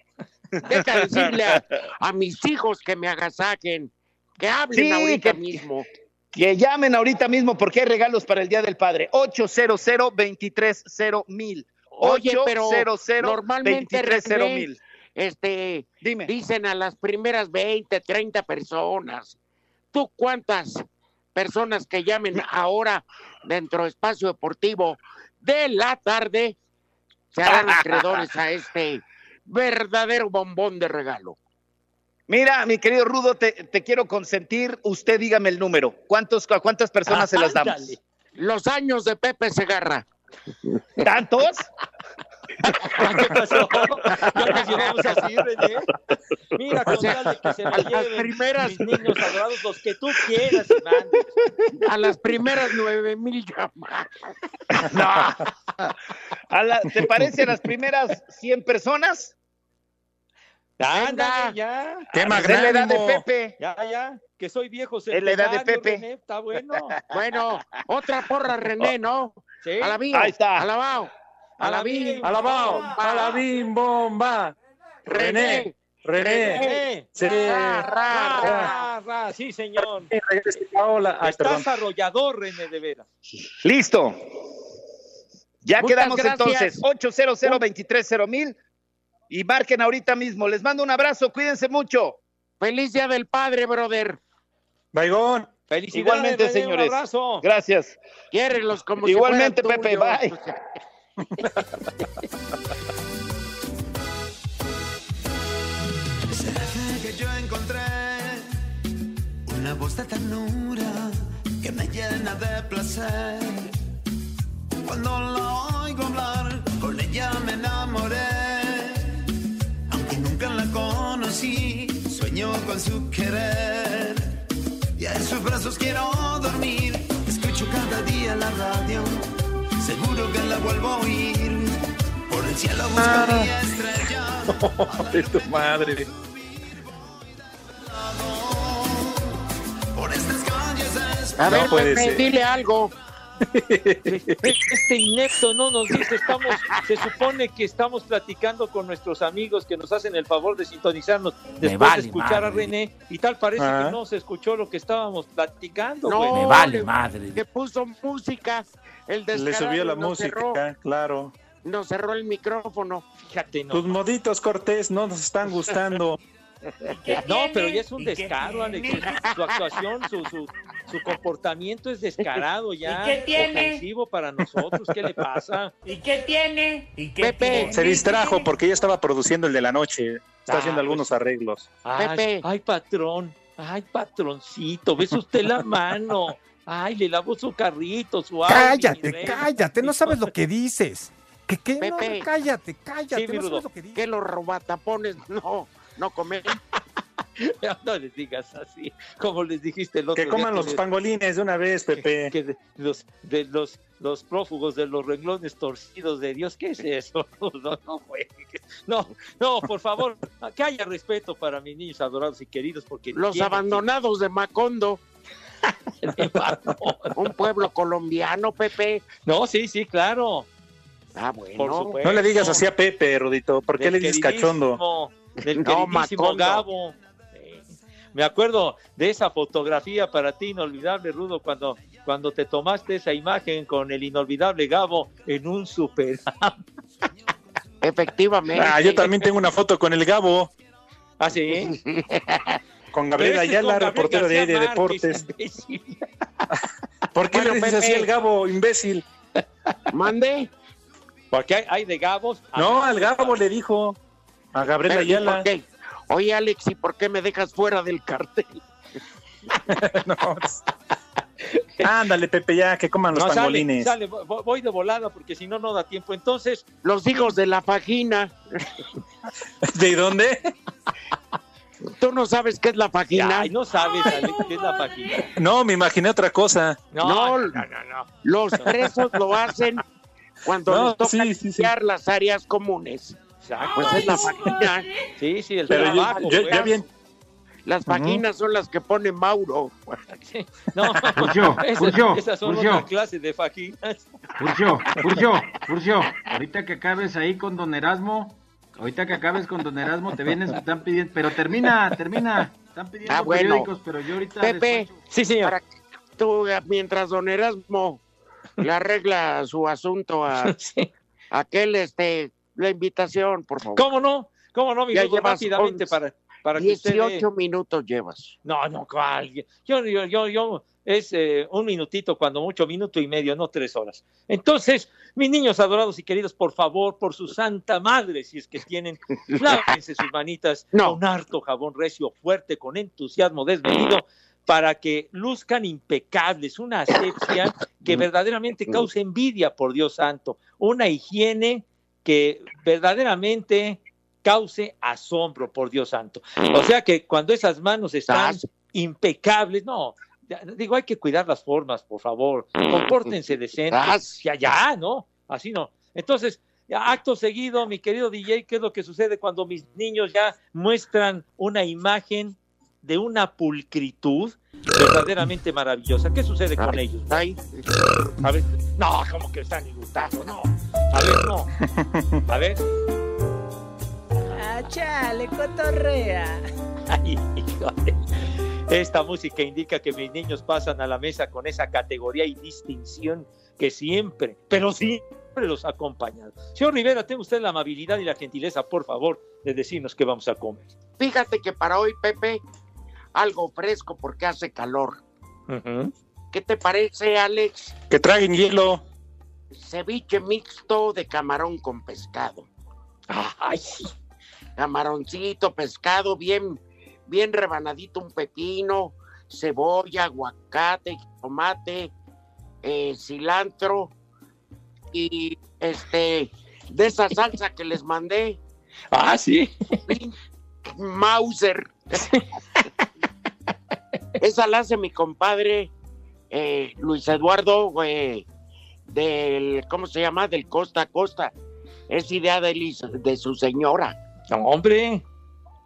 Deja de decirle a, a mis hijos que me agasaquen, que hablen
Sí,
ahorita
que-
mismo.
Que llamen ahorita mismo porque hay regalos para el Día del Padre. 800 23 mil.
Oye, pero
800
normalmente
23
René,
mil.
este,
Dime.
dicen a las primeras 20, 30 personas. ¿Tú cuántas personas que llamen ahora dentro de Espacio Deportivo de la tarde se harán acreedores a este verdadero bombón de regalo?
Mira, mi querido Rudo, te, te quiero consentir. Usted dígame el número. ¿Cuántos, ¿A cuántas personas se las damos?
Ándale. Los años de Pepe Segarra.
¿Tantos?
¿Qué pasó? Ya así, René. Mira, con tal de que se
a las primeras-
mis niños adorados, los que tú quieras, y.
A las primeras nueve mil llamadas.
A la- ¿Te parece a las primeras 100 personas?
Ándale, ya.
¡Qué
Es la edad de! Pepe.
Ya, ya. Que soy viejo.
Es la edad de Pepe.
René, Está bueno.
Bueno, otra porra, René, ¿no?
Sí.
Alabío,
Ahí está.
alabao, alabío,
Alabao, alabim, bomba. René, René.
René.
Sí.
Ra, ra, ra, ra. Sí, señor. Estás arrollador, René, de veras.
Listo. Ya
Muchas
quedamos
gracias.
entonces. 800 23 mil. Y marquen ahorita mismo. Les mando un abrazo. Cuídense mucho.
Feliz Día del Padre, brother.
Baigón.
Felicidades,
Igualmente, señores.
Un abrazo.
Gracias.
Quiérelos como
Igualmente,
si
Pepe. Bye.
Será que yo encontré una voz de ternura que me llena de placer. Cuando la oigo hablar, con ella me enamoré. Conocí, sueño con su querer. Y en sus brazos quiero dormir. Escucho cada día la radio, seguro que la vuelvo a oír. Por el cielo buscaría estrellas.
De tu madre.
Por estas calles
A
No
ver,
puede
Pepe,
ser.
dile algo.
Este inepto no nos dice, estamos, se supone que estamos platicando con nuestros amigos que nos hacen el favor de sintonizarnos después
vale
de escuchar a. René y tal parece
Ah.
que no se escuchó lo que estábamos platicando,
No.
Me vale
le-
madre.
Que puso música. El
Le subió la música,
cerró-
claro.
nos cerró el micrófono.
Fíjate, no.
Tus moditos, Cortés, no nos están gustando.
No, pero ya es un descaro, Alex. Su actuación, su, su, su comportamiento es descarado ya.
¿Y qué tiene?
Ofensivo para nosotros. ¿Qué le pasa?
¿Y qué tiene? ¿Y qué
Pepe.
tiene?
Se distrajo porque ya estaba produciendo el de la noche. Está
Ah,
haciendo algunos arreglos.
Ay,
Pepe.
ay, patrón. Ay, patroncito. ¿Ves usted la mano? Ay, le lavó su carrito, su auto. mi
Cállate,
rey.
cállate, no sabes lo que dices. ¿Qué qué? No,
Pepe.
cállate, cállate,
Sí,
no sabes lo que dices.
Que los robatapones no, no comen.
No les digas así, como les dijiste el otro
Que
día
coman los
les-
pangolines de una vez, Pepe.
que de los de los los prófugos de los renglones torcidos de Dios, ¿qué es eso? No, no, juegues. no, no, por favor, que haya respeto para mis niños adorados y queridos, porque
Los
tienen-
abandonados de Macondo, un pueblo colombiano, Pepe.
No, sí, sí, claro.
Ah, bueno.
Por.
No le digas así a Pepe, Rudito. ¿Por qué le dices cachondo?
Del
No,
queridísimo. Gabo. Me acuerdo de esa fotografía para ti inolvidable, Rudo, cuando, cuando te tomaste esa imagen con el inolvidable Gabo en un super.
Efectivamente.
Ah, yo también tengo una foto con el Gabo,
¿Ah, sí?
con Gabriel
este
Ayala,
con Gabriel
reportero de de deportes. ¿Por qué
Bueno,
le dices así al Gabo, imbécil?
Mande.
Porque hay, hay de Gabos.
No, al Gabo le dijo. A Gabriel
Pero, ¿y
Ayala.
por qué? Oye, Alex, ¿y por qué me dejas fuera del cartel?
No, pues. Ándale, Pepe, ya que coman los
No,
pangolines.
sale, voy de volada porque si no, no da tiempo. Entonces,
Los hijos de la vagina.
¿De dónde?
¿Tú no sabes qué es la vagina?
ay, no sabes Alex, qué es la página.
No, me imaginé otra cosa.
No,
No,
no, no, no.
Los presos lo hacen cuando
No,
les toca
sí, sí, sí.
limpiar las áreas comunes.
Exacto.
Pues es la vagina.
Sí, sí, el
Pero yo,
trabajo.
yo-
pues.
ya bien.
Las vaginas son las que pone Mauro.
No,
Furcio,
esas,
Furcio,
esas son
Furcio.
otra clase de fajinas.
Furcio, Furcio, Furcio, ahorita que acabes ahí con Don Erasmo, ahorita que acabes con Don Erasmo, te vienes, están pidiendo, pero termina, termina, están pidiendo
Ah, bueno.
periódicos, pero yo ahorita
Pepe,
despacho.
Sí, señor.
para que tú, mientras don Erasmo le arregla su asunto a
Sí.
aquel, este, la invitación, por favor.
¿Cómo no? ¿Cómo no, mi
Ya
Rudo?
llevas
Rápidamente
once.
para, para que usted...
18 minutos llevas.
No, no, ¿cuál? Yo, yo, yo, yo, es eh, un minutito, cuando mucho, minuto y medio, no tres horas. Entonces, mis niños adorados y queridos, por favor, por su santa madre, si es que tienen, lávense sus manitas
No.
con harto jabón recio, fuerte, con entusiasmo desmedido, para que luzcan impecables, una asepsia que verdaderamente cause envidia, por Dios santo, una higiene que verdaderamente cause asombro, por Dios santo. O sea que cuando esas manos están impecables, no, digo, hay que cuidar las formas, por favor, compórtense decentes, ya, ya, ¿no? Así no. Entonces, acto seguido, mi querido DJ, ¿qué es lo que sucede cuando mis niños ya muestran una imagen de una pulcritud verdaderamente maravillosa? ¿Qué sucede con
Ay,
ellos?
ay,
A ver, no, como que están disgustando, no. A ver, no. A ver.
Ah, chale, cotorrea.
Ay, híjole. Esta música indica que mis niños pasan a la mesa con esa categoría y distinción que siempre, pero siempre los ha acompañado. Señor Rivera, tenga usted la amabilidad y la gentileza, por favor, de decirnos qué vamos a comer.
Fíjate que para hoy, Pepe, algo fresco porque hace calor. ¿Qué te parece, Alex?
Que traguen hielo.
Ceviche mixto de camarón con pescado.
Ay,
Camaroncito, pescado, bien, bien rebanadito, un pepino, cebolla, aguacate, tomate, eh, cilantro y este de esa salsa que les mandé,
ah, sí.
Mauser. esa la hace mi compadre eh, Luis Eduardo eh, del, ¿cómo se llama? Del Costa a Costa. Es idea de, Liz- de su señora.
No, hombre.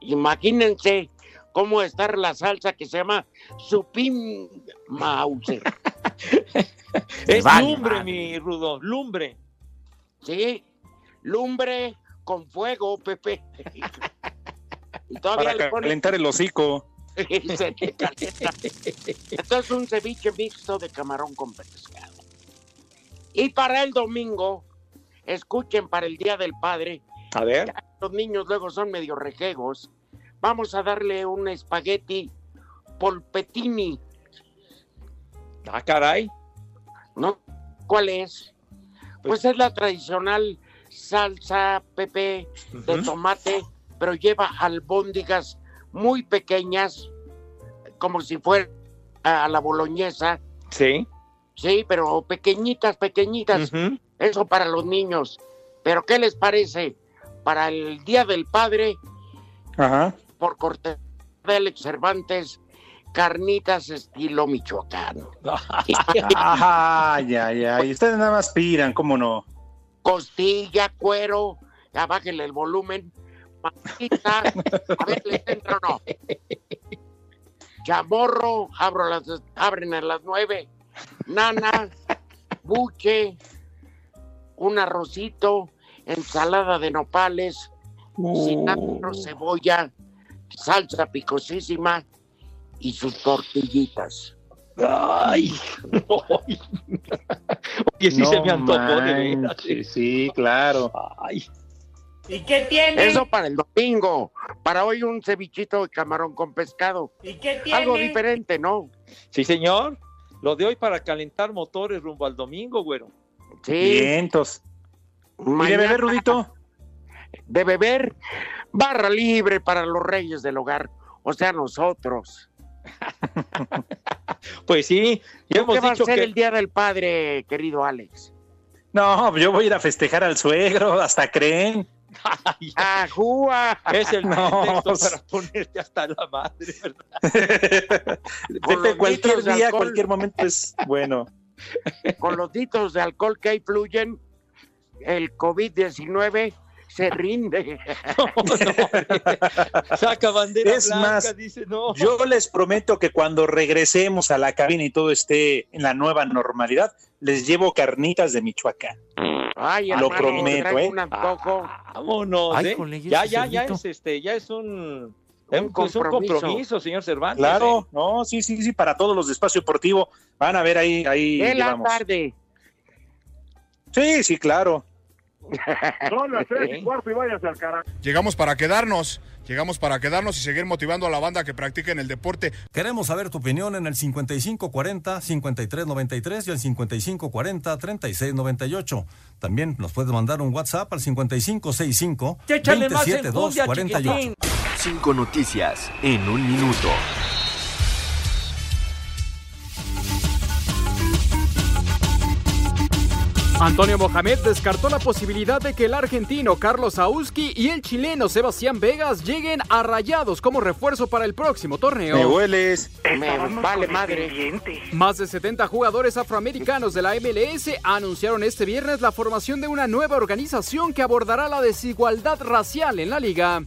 Imagínense cómo está la salsa que se llama Supim Mauser.
Es
vale,
lumbre, mi Rudo, lumbre.
Sí, lumbre con fuego, Pepe. Y todavía
Para
le ponen
calentar el hocico.
se. Entonces un ceviche mixto de camarón con pescado. Y para el domingo, escuchen para el Día del Padre,
A ver.
los niños luego son medio rejegos, vamos a darle un espagueti polpetini,
Ah, caray.
¿no? ¿Cuál es? Pues es la tradicional salsa pepe de tomate, pero lleva albóndigas muy pequeñas, como si fuera a la boloñesa,
Sí.
Sí, pero pequeñitas, pequeñitas. Eso para los niños. Pero ¿qué les parece? Para el Día del Padre,
Ajá.
por cortesía de Alex Cervantes, carnitas estilo michoacano.
Ajá, ya, ya. Y ustedes nada más piran, ¿cómo no?
Costilla, cuero, ya bájenle el volumen. Mamita, a ver, ¿les entra o no? Chamorro, abro las, abren a las nueve. Nana, buche, un arrocito, ensalada de nopales, cilantro, cebolla, salsa picosísima y sus tortillitas.
Ay. Oye, sí
No
se me antojó de
Sí, claro.
Ay,
¿Y qué tiene?
Eso para el domingo. Para hoy un cevichito de camarón con pescado.
¿Y qué tiene?
Algo diferente, ¿no?
Sí, señor. Lo de hoy para calentar motores rumbo al domingo, güero.
Sí.
Vientos. ¿Y de beber, Rudito?
De beber, barra libre para los reyes del hogar, o sea, nosotros.
Pues sí, ya
¿Qué
hemos
va a
dicho
ser
que
el Día del Padre, querido Alex?
No, yo voy a ir a festejar al suegro, hasta creen.
¡Ajúa!
es el
No.
pretexto para ponerte hasta la madre, ¿verdad?
Cualquier día,
alcohol.
cualquier momento es bueno.
Con los litros de alcohol que ahí fluyen, el COVID-19 se rinde.
Saca bandera
Es
blanca,
más,
dice, no.
Yo les prometo que cuando regresemos a la cabina y todo esté en la nueva normalidad, les llevo carnitas de Michoacán.
Ay,
Lo prometo, ¿eh?
un antojo.
Vámonos,
Ay,
¿eh? Ya, ya, ya es este, ya es un,
Un
es un
compromiso.
compromiso, señor Cervantes.
Claro,
¿eh?
no, sí, sí, sí, para todos los de espacio deportivo. Van a ver ahí, ahí
De la tarde.
Sí, sí, claro.
Son las tres y cuarto y váyanse al carajo.
Llegamos para quedarnos. Llegamos para quedarnos y seguir motivando a la banda que practiquen el deporte.
Queremos saber tu opinión en el 5540-5393 y el 5540-3698. También nos puedes mandar un WhatsApp al 5565
Échale más
272
enjundia,
48.
chiquitín.
Cinco noticias en un minuto.
Antonio Mohamed descartó la posibilidad de que el argentino Carlos Auski y el chileno Sebastián Vegas lleguen a Rayados como refuerzo para el próximo torneo.
Me hueles.
Me vale madre.
Más de 70 jugadores afroamericanos de la MLS anunciaron este viernes la formación de una nueva organización que abordará la desigualdad racial en la liga.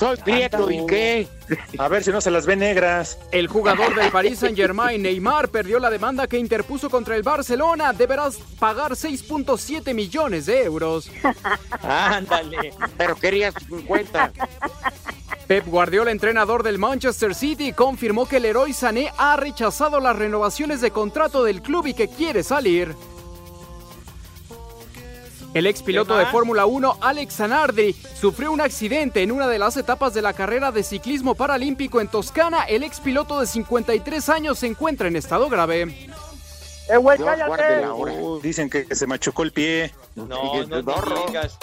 Soy prieto y qué.
A ver si no se las ve negras.
El jugador del Paris Saint-Germain, Neymar, perdió la demanda que interpuso contra el Barcelona. Deberás pagar 6.7 millones de euros.
Ándale.
Pero querías 50.
Pep Guardiola, entrenador del Manchester City, confirmó que el héroe Sané ha rechazado las renovaciones de contrato del club y que quiere salir. El ex piloto
¿Qué
de? Fórmula 1, Alex Zanardi, sufrió un accidente en una de las etapas de la carrera de ciclismo paralímpico en Toscana. El ex piloto de 53 años se encuentra en estado grave.
¡Eh, güey, cállate!
Dicen que se machucó el pie.
No, no te digas.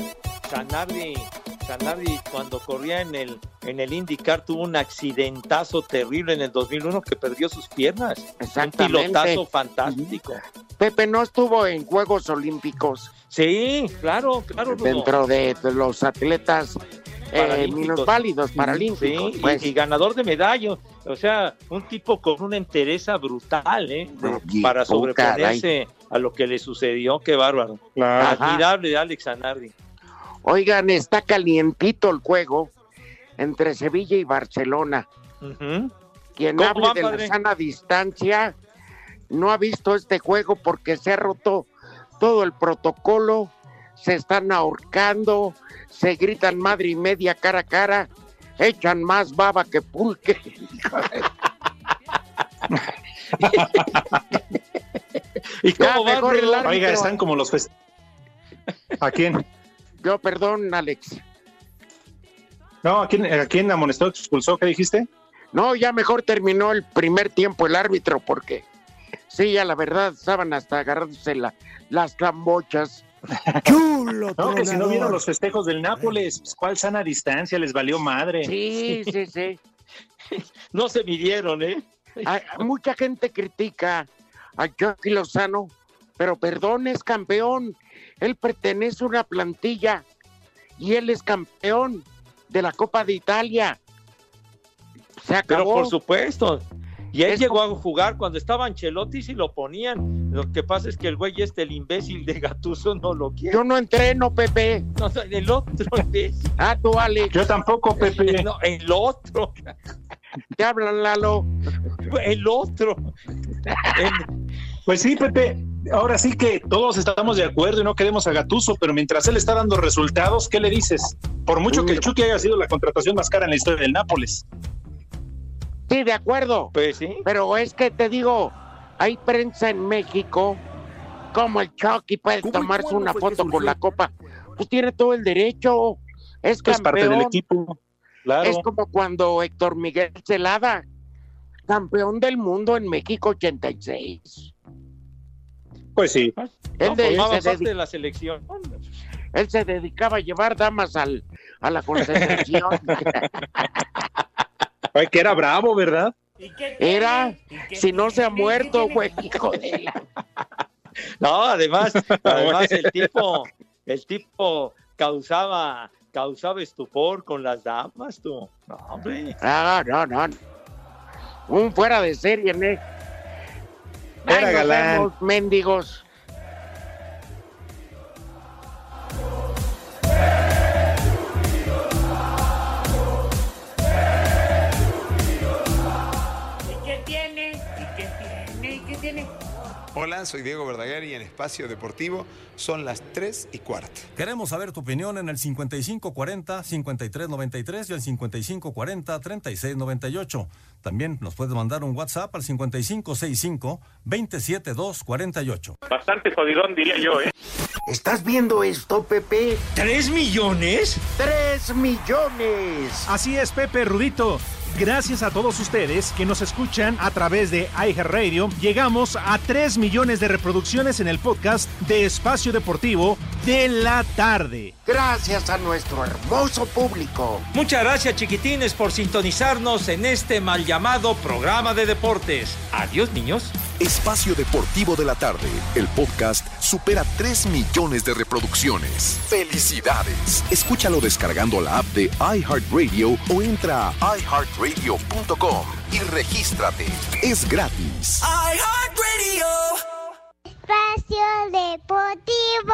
Sanardi cuando corría en el, en el IndyCar tuvo un accidentazo terrible en el 2001 que perdió sus piernas. Un pilotazo fantástico.
Pepe no estuvo en Juegos Olímpicos
Sí, claro, claro.
Dentro de, de los atletas eh,
Paralímpicos.
minusválidos paralímpicos.
Sí, y-
pues.
y, ganador de medallo. O sea, un tipo con una entereza brutal, ¿eh? De-
Y-
para
oh,
sobreponerse a lo que le sucedió. Qué bárbaro.
Claro.
Admirable de Alex Zanardi.
Oigan, está calientito el juego entre Sevilla y Barcelona. Quien
¿Cómo
hable
va,
de
padre?
la sana distancia no ha visto este juego porque se ha roto todo el protocolo, se están ahorcando, se gritan madre y media cara a cara, echan más baba que pulque.
¿Y
Ya,
cómo va,
mejor el árbitro.
Oiga, están como los fest... ¿A quién?
Yo, perdón, Alex.
No, ¿a quién, a quién amonestó, expulsó? ¿Qué dijiste?
No, ya mejor terminó el primer tiempo el árbitro porque sí, ya la verdad estaban hasta agarrándose la- las cambochas.
Chulo,
No, que si no vieron los festejos del Nápoles, pues, ¿cuál sana distancia? Les valió madre.
Sí, sí, sí.
No se midieron, ¿eh?
Hay- mucha gente critica a Chucky Lozano, pero perdón, es campeón. Él pertenece a una plantilla y él es campeón de la Copa de Italia. Se
Pero
acabó.
por supuesto. Y él
Es
llegó a jugar cuando estaba Ancelotti y lo ponían. Lo que pasa es que el güey este, el imbécil de Gatuso, no lo quiere.
Yo no entreno, Pepe.
No, no, el otro imbécil.
Ah, tú, Alex.
Yo tampoco, Pepe.
No, el otro.
Te hablan, Lalo.
El otro. El-
Pues sí, Pepe. Ahora sí que todos estamos de acuerdo y no queremos a Gatuso, pero mientras él está dando resultados, ¿qué le dices? Por mucho que el Chucky haya sido la contratación más cara en la historia del Nápoles.
Sí, de acuerdo.
Pues sí.
Pero es que te digo, hay prensa en México como el Chucky puede
¿Cómo y
tomarse una
que
foto con la copa pues tiene todo el derecho. Es
Es
campeón.
parte del equipo. Claro.
Es como cuando Héctor Miguel Celada, campeón del mundo en México 86.
Pues sí.
Él,
No,
de-
formaba
se
de la selección.
él se dedicaba a llevar damas al, a la concentración.
Ay, que era bravo, ¿verdad?
Era, si no se ha muerto, güey, hijo de la...
No, además, además el tipo, el tipo causaba, causaba estupor con las damas, tú. No, hombre.
Ah, no, no. Un fuera de serie, ¿no?
Era
Ay,
galán.
vemos, mendigos.
Hola, soy Diego Verdaguer y en Espacio Deportivo son las 3 y cuarto.
Queremos saber tu opinión en el 5540-5393 y el 5540-3698. También nos puedes mandar un WhatsApp al 5565-27248.
Bastante jodidón, diría yo, ¿eh?
¿Estás viendo esto, Pepe?
¿Tres millones?
¡Tres millones!
Así es, Pepe Rudito. Gracias a todos ustedes que nos escuchan a través de iHeartRadio, llegamos a 3 millones de reproducciones en el podcast de Espacio Deportivo de la tarde.
Gracias a nuestro hermoso público.
Muchas gracias, chiquitines, por sintonizarnos en este mal llamado programa de deportes. Adiós, niños.
Espacio Deportivo de la Tarde, el podcast supera 3 millones de reproducciones. ¡Felicidades! Escúchalo descargando la app de iHeartRadio o entra a iHeartRadio.com y regístrate. Es gratis.
Espacio Deportivo.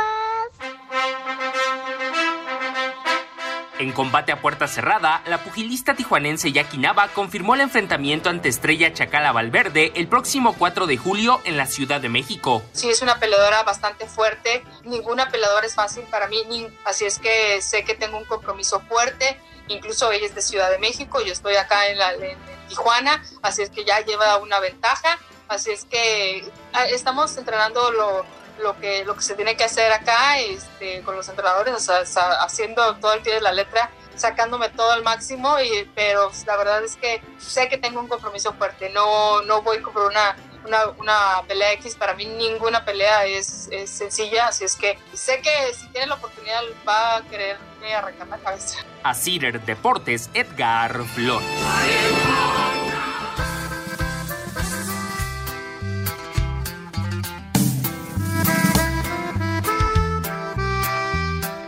En combate a puerta cerrada, la pugilista tijuanense Jackie Nava confirmó el enfrentamiento ante Estrella Chacala Valverde el próximo 4 de julio en la Ciudad de México.
Sí, es una peleadora bastante fuerte. Ninguna peleadora es fácil para mí, así es que sé que tengo un compromiso fuerte. Incluso ella es de Ciudad de México, yo estoy acá en, la, en Tijuana, así es que ya lleva una ventaja. Así es que ah, estamos entrenando lo, lo que lo que se tiene que hacer acá este, con los entrenadores, o sea, haciendo todo el pie de la letra, sacándome todo al máximo, y, pero la verdad es que sé que tengo un compromiso fuerte. No, no voy por una, una pelea X, para mí ninguna pelea es, es sencilla, así es que sé que si tiene la oportunidad va a quererme arrancar la cabeza.
A Cider Deportes, Edgar Flores.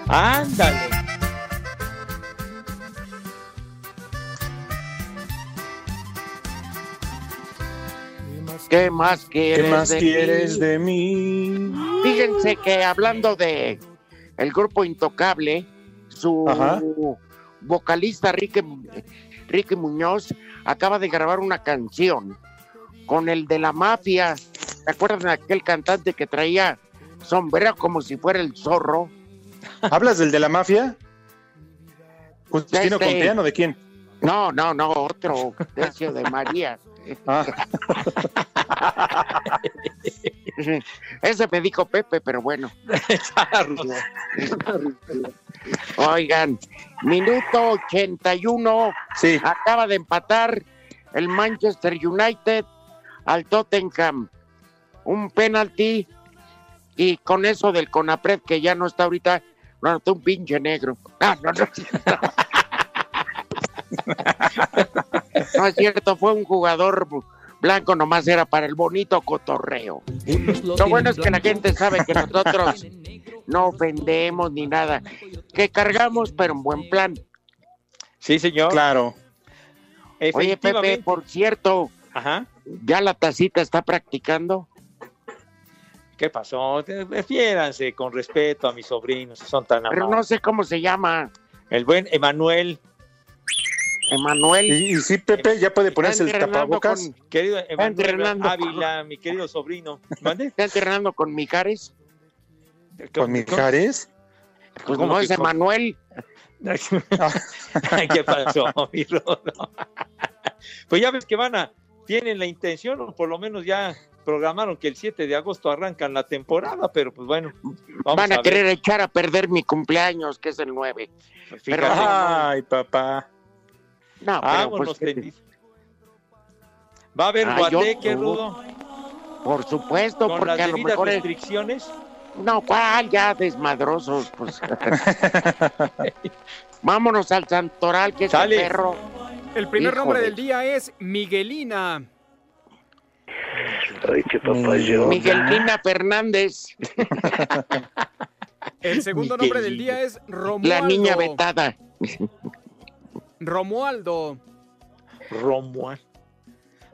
Ándale.
¿Qué más quieres
¿Qué más
de
quieres
mí?
de mí?
Fíjense que hablando de el grupo Intocable, su
Ajá.
vocalista Ricky, Ricky Muñoz acaba de grabar una canción con el de la mafia. ¿Se acuerdan de aquel cantante que traía sombrero como si fuera el zorro?
¿Hablas del de la mafia? ¿Justino
Este-
Conteano de quién?
No, no, no, otro, Decio de María.
Ah.
Ese me dijo Pepe, pero bueno. Oigan, minuto 81.
Sí.
Acaba de empatar el Manchester United al Tottenham. Un penalti. Y con eso del Conapred, que ya no está ahorita, lo anotó un pinche negro. Ah, no, no. No es cierto, fue un jugador blanco, nomás era para el bonito cotorreo. Lo bueno es que la gente sabe que nosotros no ofendemos ni nada, que cargamos, pero en buen plan.
Sí, señor.
Claro.
Oye, Pepe, por cierto,
Ajá.
¿ya la tacita está practicando?
¿Qué pasó? Refiéranse con respeto a mis sobrinos, son tan
Pero
amables.
no sé cómo se llama.
El buen Emanuel.
Emanuel.
Y, y sí, Pepe ya puede ponerse el tapabocas.
con-
Querido Emanuel
entrenando
Ávila, mi querido sobrino. ¿Mande?
¿Está entrenando con Mijares?
¿Con Mijares?
Pues
¿Cómo
no es
con-
Emanuel.
Ay, ¿Qué pasó, mi Rodo? Pues ya ves que van a, tienen la intención, o por lo menos ya programaron que el 7 de agosto arrancan la temporada, pero pues bueno. Vamos
Van a,
a ver.
querer echar a perder mi cumpleaños, que es el 9. Pero,
Ay, papá.
no, pero
Vámonos,
pues, ¿qué te-
tenis. Va a haber
Ah,
guateque,
yo-
Rudo,
por supuesto,
con
porque
las
a lo mejor es-
restricciones.
No, ¿cuál? Ya desmadrosos, pues. Vámonos al Santoral, que es el
Sale.
perro.
El primer
Híjole.
nombre del día es Miguelina.
Ay, qué papayón.
Miguelina Fernández,
El segundo nombre del día es Romualdo.
la niña vetada.
Romualdo.
Romual.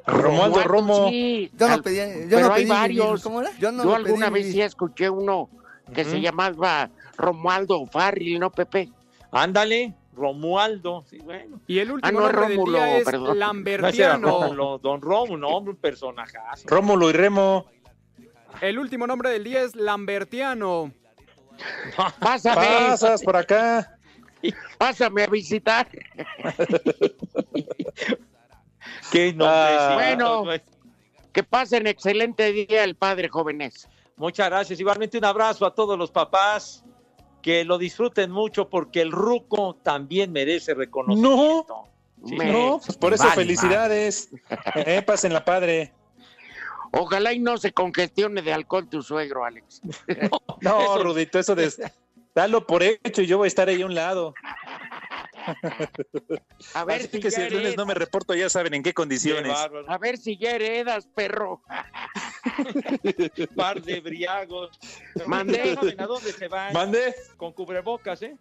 Romualdo Romo.
Sí,
Yo no
al-
pedí, yo
pero
no
hay varios.
vivir. ¿Cómo era? Yo no
Yo
lo
alguna
pedí
vez sí escuché uno que se llamaba Romualdo Farril, ¿no, Pepe?
Ándale, Romualdo. Sí, bueno.
Y el último
Ah, no,
nombre
Rómulo,
del día es
perdón.
No,
Lambertiano.
Rómulo, don Rómulo, hombre, un personajazo.
Rómulo y Remo.
El último nombre del día es Lambertiano.
Pásame,
Pasas por acá.
pásame a visitar.
Qué nombre.
Ah.
Bueno. Que pasen excelente día el padre jóvenes.
Muchas gracias. Igualmente un abrazo a todos los papás. Que lo disfruten mucho porque el ruco también merece reconocimiento. Sí.
Me-
No, pues por eso
Vale,
felicidades. Eh, pasen la padre.
Ojalá y no se congestione de alcohol tu suegro, Alex.
No,
Eso-
Rudito, eso de dalo por hecho y yo voy a estar ahí a un lado.
A ver
Así
si
que si el lunes no me reporto, ya saben en qué condiciones.
A ver si ya heredas, perro.
Par de briagos.
Mandé.
¿A dónde se van?
Mande.
Con cubrebocas, ¿eh?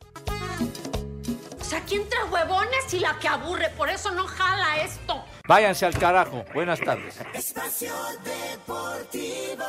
O sea, aquí entre huevones y la que aburre, por eso no jala esto.
Váyanse al carajo. Buenas tardes.
Espacio Deportivo.